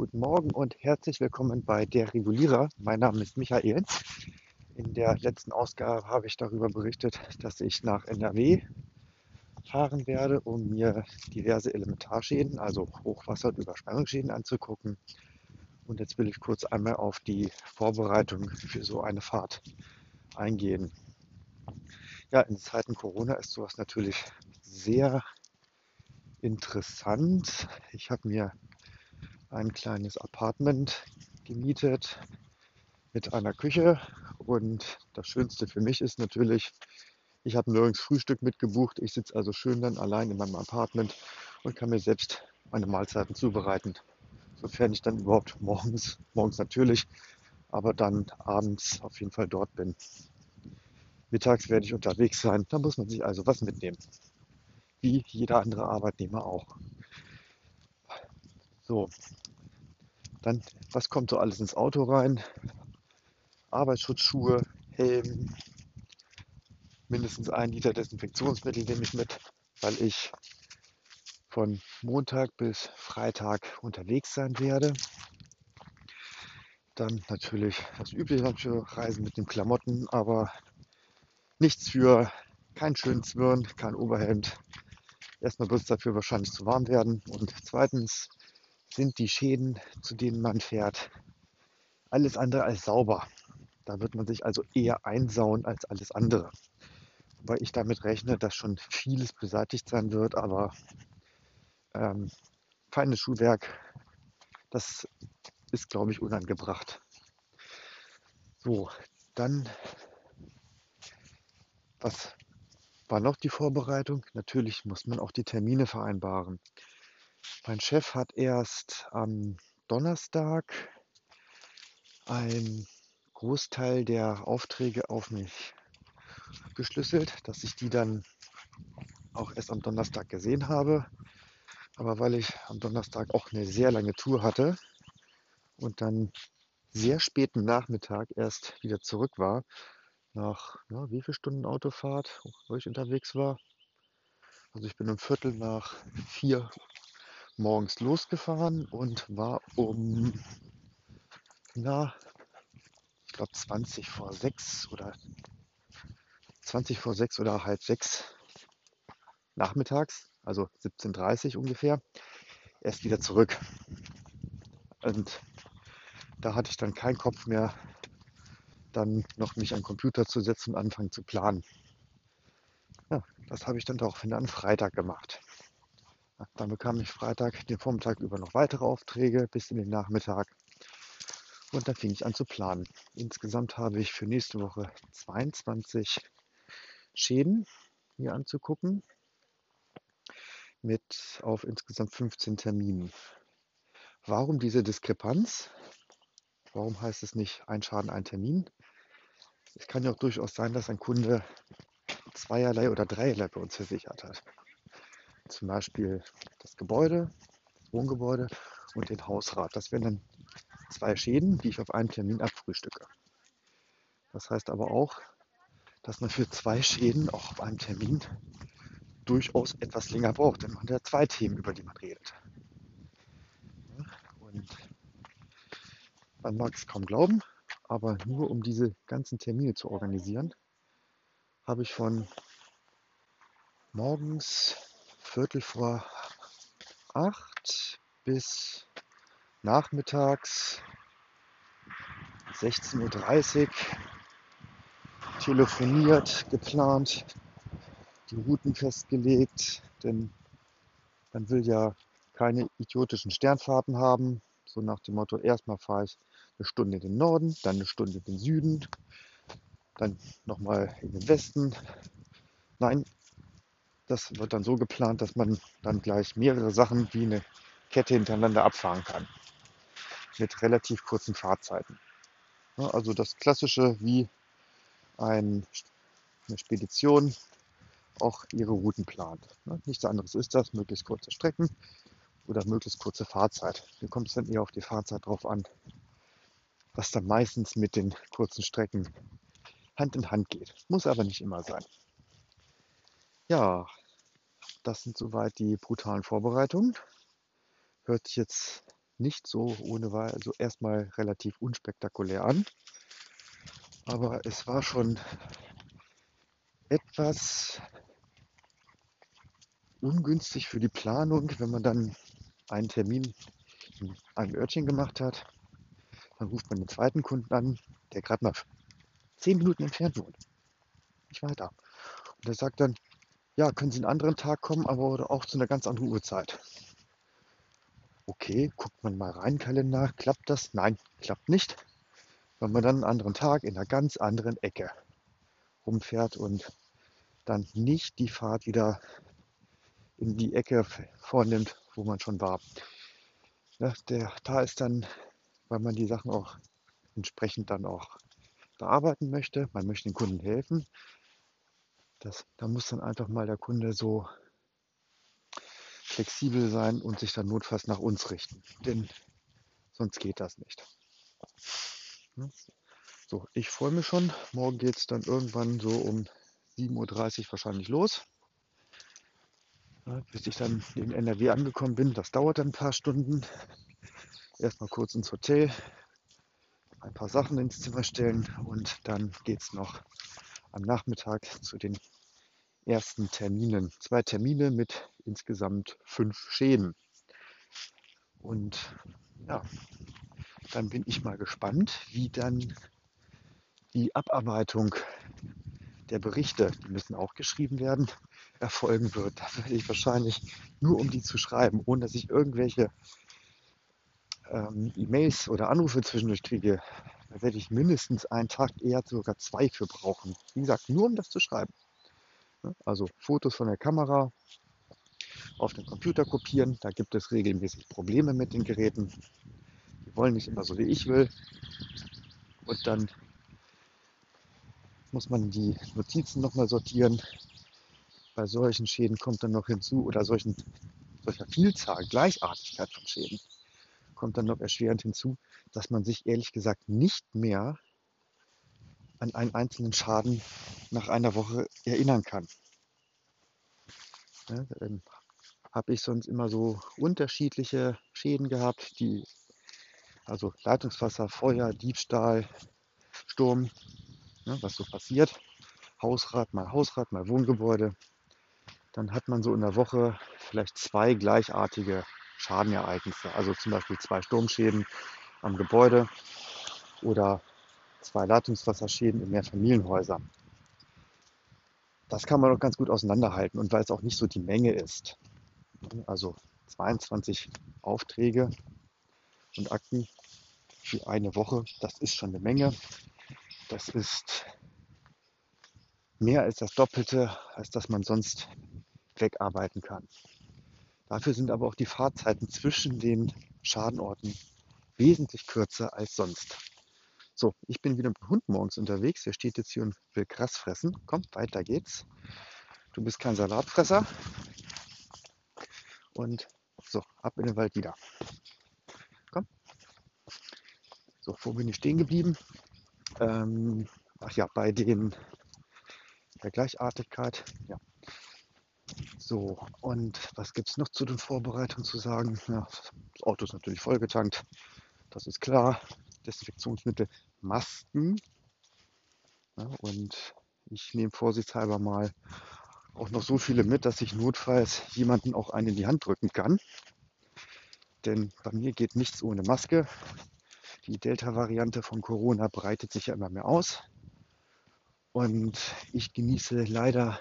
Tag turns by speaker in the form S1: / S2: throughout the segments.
S1: Guten Morgen und herzlich willkommen bei Der Regulierer. Mein Name ist Michael. In der letzten Ausgabe habe ich darüber berichtet, dass ich nach NRW fahren werde, um mir diverse Elementarschäden, also Hochwasser- und Überschwemmungsschäden anzugucken. Und jetzt will ich kurz einmal auf die Vorbereitung für so eine Fahrt eingehen. Ja, in Zeiten Corona ist sowas natürlich sehr interessant. Ich habe mir ein kleines Apartment gemietet mit einer Küche. Und das Schönste für mich ist natürlich, ich habe nirgends Frühstück mitgebucht. Ich sitze also schön dann allein in meinem Apartment und kann mir selbst meine Mahlzeiten zubereiten. Sofern ich dann überhaupt morgens, morgens natürlich, aber dann abends auf jeden Fall dort bin. Mittags werde ich unterwegs sein. Da muss man sich also was mitnehmen. Wie jeder andere Arbeitnehmer auch. So, dann, was kommt so alles ins Auto rein? Arbeitsschutzschuhe, Helm, mindestens ein Liter Desinfektionsmittel nehme ich mit, weil ich von Montag bis Freitag unterwegs sein werde. Dann natürlich das Übliche für Reisen mit den Klamotten, aber nichts für kein schönen Zwirn, kein Oberhemd. Erstmal wird es dafür wahrscheinlich zu warm werden. Und zweitens sind die Schäden, zu denen man fährt, alles andere als sauber. Da wird man sich also eher einsauen als alles andere. Wobei ich damit rechne, dass schon vieles beseitigt sein wird, aber ähm, feines Schuhwerk, das ist, glaube ich, unangebracht. So, dann, was war noch die Vorbereitung? Natürlich muss man auch die Termine vereinbaren. Mein Chef hat erst am Donnerstag einen Großteil der Aufträge auf mich geschlüsselt, dass ich die dann auch erst am Donnerstag gesehen habe. Aber weil ich am Donnerstag auch eine sehr lange Tour hatte und dann sehr späten Nachmittag erst wieder zurück war, nach ja, wie viel Stunden Autofahrt, wo ich unterwegs war. Also ich bin um Viertel nach vier morgens losgefahren und war um, na, ich glaube 20 vor sechs oder 20 vor sechs oder halb sechs nachmittags, also 17.30 Uhr ungefähr, erst wieder zurück. Und da hatte ich dann keinen Kopf mehr, dann noch mich am Computer zu setzen und anfangen zu planen. Ja, das habe ich dann daraufhin an Freitag gemacht. Dann bekam ich Freitag den Vormittag über noch weitere Aufträge bis in den Nachmittag. Und dann fing ich an zu planen. Insgesamt habe ich für nächste Woche 22 Schäden mir anzugucken mit auf insgesamt 15 Terminen. Warum diese Diskrepanz? Warum heißt es nicht ein Schaden, ein Termin? Es kann ja auch durchaus sein, dass ein Kunde zweierlei oder dreierlei bei uns versichert hat zum Beispiel das Gebäude, das Wohngebäude und den Hausrat. Das wären dann zwei Schäden, die ich auf einen Termin abfrühstücke. Das heißt aber auch, dass man für zwei Schäden auch auf einem Termin durchaus etwas länger braucht, denn man hat ja zwei Themen, über die man redet. Und man mag es kaum glauben, aber nur um diese ganzen Termine zu organisieren, habe ich von morgens Viertel vor acht bis nachmittags 16.30 Uhr telefoniert, geplant, die Routen festgelegt, denn man will ja keine idiotischen Sternfahrten haben. So nach dem Motto, erstmal fahre ich eine Stunde in den Norden, dann eine Stunde in den Süden, dann nochmal in den Westen. Nein, das wird dann so geplant, dass man dann gleich mehrere Sachen wie eine Kette hintereinander abfahren kann. Mit relativ kurzen Fahrzeiten. also das Klassische, wie ein, eine Spedition auch ihre Routen plant. nichts anderes ist das, möglichst kurze Strecken oder möglichst kurze Fahrzeit. Hier kommt es dann eher auf die Fahrzeit drauf an, was dann meistens mit den kurzen Strecken Hand in Hand geht. Muss aber nicht immer sein. Ja, das sind soweit die brutalen Vorbereitungen. Hört sich jetzt nicht so ohne Wahl, also erstmal relativ unspektakulär an. Aber es war schon etwas ungünstig für die Planung, wenn man dann einen Termin in einem Örtchen gemacht hat. Dann ruft man den zweiten Kunden an, der gerade mal zehn Minuten entfernt wohnt. Nicht weiter. Und der sagt dann, ja, können Sie einen anderen Tag kommen, aber auch zu einer ganz anderen Uhrzeit. Okay, guckt man mal rein, Kalender, klappt das? Nein, klappt nicht, weil man dann einen anderen Tag in einer ganz anderen Ecke rumfährt und dann nicht die Fahrt wieder in die Ecke vornimmt, wo man schon war. Ja, der, da ist dann, weil man die Sachen auch entsprechend dann auch bearbeiten möchte, man möchte den Kunden helfen, das, da muss dann einfach mal der Kunde so flexibel sein und sich dann notfalls nach uns richten. Denn sonst geht das nicht. So, ich freue mich schon. Morgen geht es dann irgendwann so um 7.30 Uhr wahrscheinlich los. Bis ich dann in NRW angekommen bin, das dauert dann ein paar Stunden. Erstmal kurz ins Hotel, ein paar Sachen ins Zimmer stellen und dann geht es noch am Nachmittag zu den ersten Terminen. Zwei Termine mit insgesamt fünf Schäden. Und ja, dann bin ich mal gespannt, wie dann die Abarbeitung der Berichte, die müssen auch geschrieben werden, erfolgen wird. Da werde ich wahrscheinlich nur um die zu schreiben, ohne dass ich irgendwelche ähm, E-Mails oder Anrufe zwischendurch kriege, da werde ich mindestens einen Tag, eher sogar zwei für brauchen. Wie gesagt, nur um das zu schreiben. Also Fotos von der Kamera auf den Computer kopieren. Da gibt es regelmäßig Probleme mit den Geräten. Die wollen nicht immer so, wie ich will. Und dann muss man die Notizen nochmal sortieren. Bei solchen Schäden kommt dann noch hinzu, oder solchen, solcher Vielzahl, Gleichartigkeit von Schäden, kommt dann noch erschwerend hinzu, dass man sich ehrlich gesagt nicht mehr an einen einzelnen Schaden nach einer Woche erinnern kann. Ja, ähm, Habe ich sonst immer so unterschiedliche Schäden gehabt, die also Leitungswasser, Feuer, Diebstahl, Sturm, ne, was so passiert. Hausrat, mal Hausrat, mal Wohngebäude. Dann hat man so in der Woche vielleicht zwei gleichartige Schadenereignisse. Also zum Beispiel zwei Sturmschäden am Gebäude oder zwei Leitungswasserschäden in Mehrfamilienhäusern. Das kann man doch ganz gut auseinanderhalten und weil es auch nicht so die Menge ist. Also 22 Aufträge und Akten für eine Woche, das ist schon eine Menge. Das ist mehr als das Doppelte, als dass man sonst wegarbeiten kann. Dafür sind aber auch die Fahrzeiten zwischen den Schadenorten wesentlich kürzer als sonst. So, ich bin wieder mit dem Hund morgens unterwegs. Der steht jetzt hier und will Gras fressen. Komm, weiter geht's. Du bist kein Salatfresser. Und so, ab in den Wald wieder. Komm. So, wo bin ich stehen geblieben? Ähm, ach ja, bei den der Gleichartigkeit. Ja. So, und was gibt es noch zu den Vorbereitungen zu sagen? Ja, das Auto ist natürlich vollgetankt. Das ist klar. Desinfektionsmittel Masken. Ja, und ich nehme vorsichtshalber mal auch noch so viele mit, dass ich notfalls jemanden auch einen in die Hand drücken kann. Denn bei mir geht nichts ohne Maske. Die Delta-Variante von Corona breitet sich ja immer mehr aus. Und ich genieße leider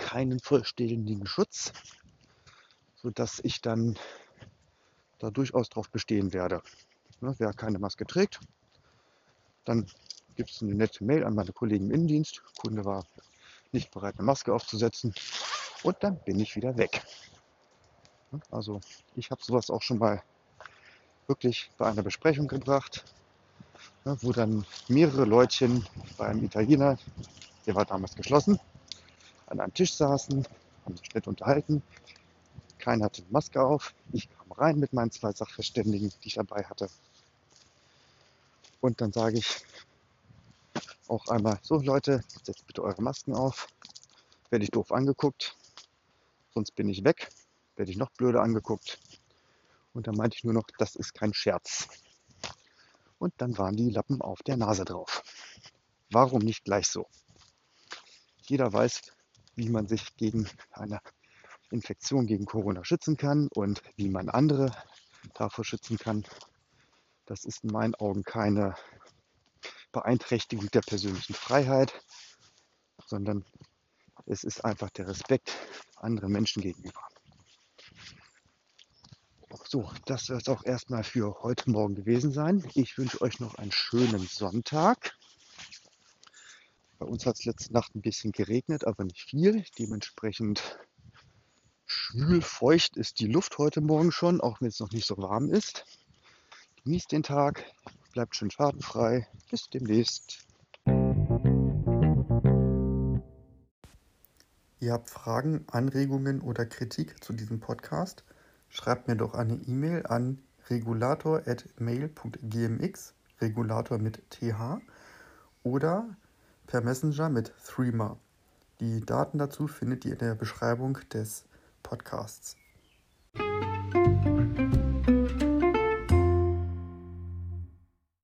S1: keinen vollständigen Schutz, sodass ich dann da durchaus darauf bestehen werde. Ne, wer keine Maske trägt, dann gibt es eine nette Mail an meine Kollegen im Innendienst. Der Kunde war nicht bereit, eine Maske aufzusetzen. Und dann bin ich wieder weg. Also ich habe sowas auch schon mal wirklich bei einer Besprechung gebracht, wo dann mehrere Leutchen bei einem Italiener, der war damals geschlossen, an einem Tisch saßen, haben sich nett unterhalten. Keiner hatte eine Maske auf. Ich kam rein mit meinen zwei Sachverständigen, die ich dabei hatte. Und dann sage ich auch einmal, so Leute, setzt bitte eure Masken auf. Werde ich doof angeguckt, sonst bin ich weg. Werde ich noch blöder angeguckt. Und da meinte ich nur noch, das ist kein Scherz. Und dann waren die Lappen auf der Nase drauf. Warum nicht gleich so? Jeder weiß, wie man sich gegen eine Infektion gegen Corona schützen kann und wie man andere davor schützen kann. Das ist in meinen Augen keine Beeinträchtigung der persönlichen Freiheit, sondern es ist einfach der Respekt anderen Menschen gegenüber. So, das soll es auch erstmal für heute Morgen gewesen sein. Ich wünsche euch noch einen schönen Sonntag. Bei uns hat es letzte Nacht ein bisschen geregnet, aber nicht viel. Dementsprechend schwül feucht ist die Luft heute Morgen schon, auch wenn es noch nicht so warm ist. Genießt den Tag, bleibt schön schadenfrei. Bis demnächst.
S2: Ihr habt Fragen, Anregungen oder Kritik zu diesem Podcast? Schreibt mir doch eine E-Mail an regulator.mail.gmx, Regulator mit TH, oder per Messenger mit Threema. Die Daten dazu findet ihr in der Beschreibung des Podcasts.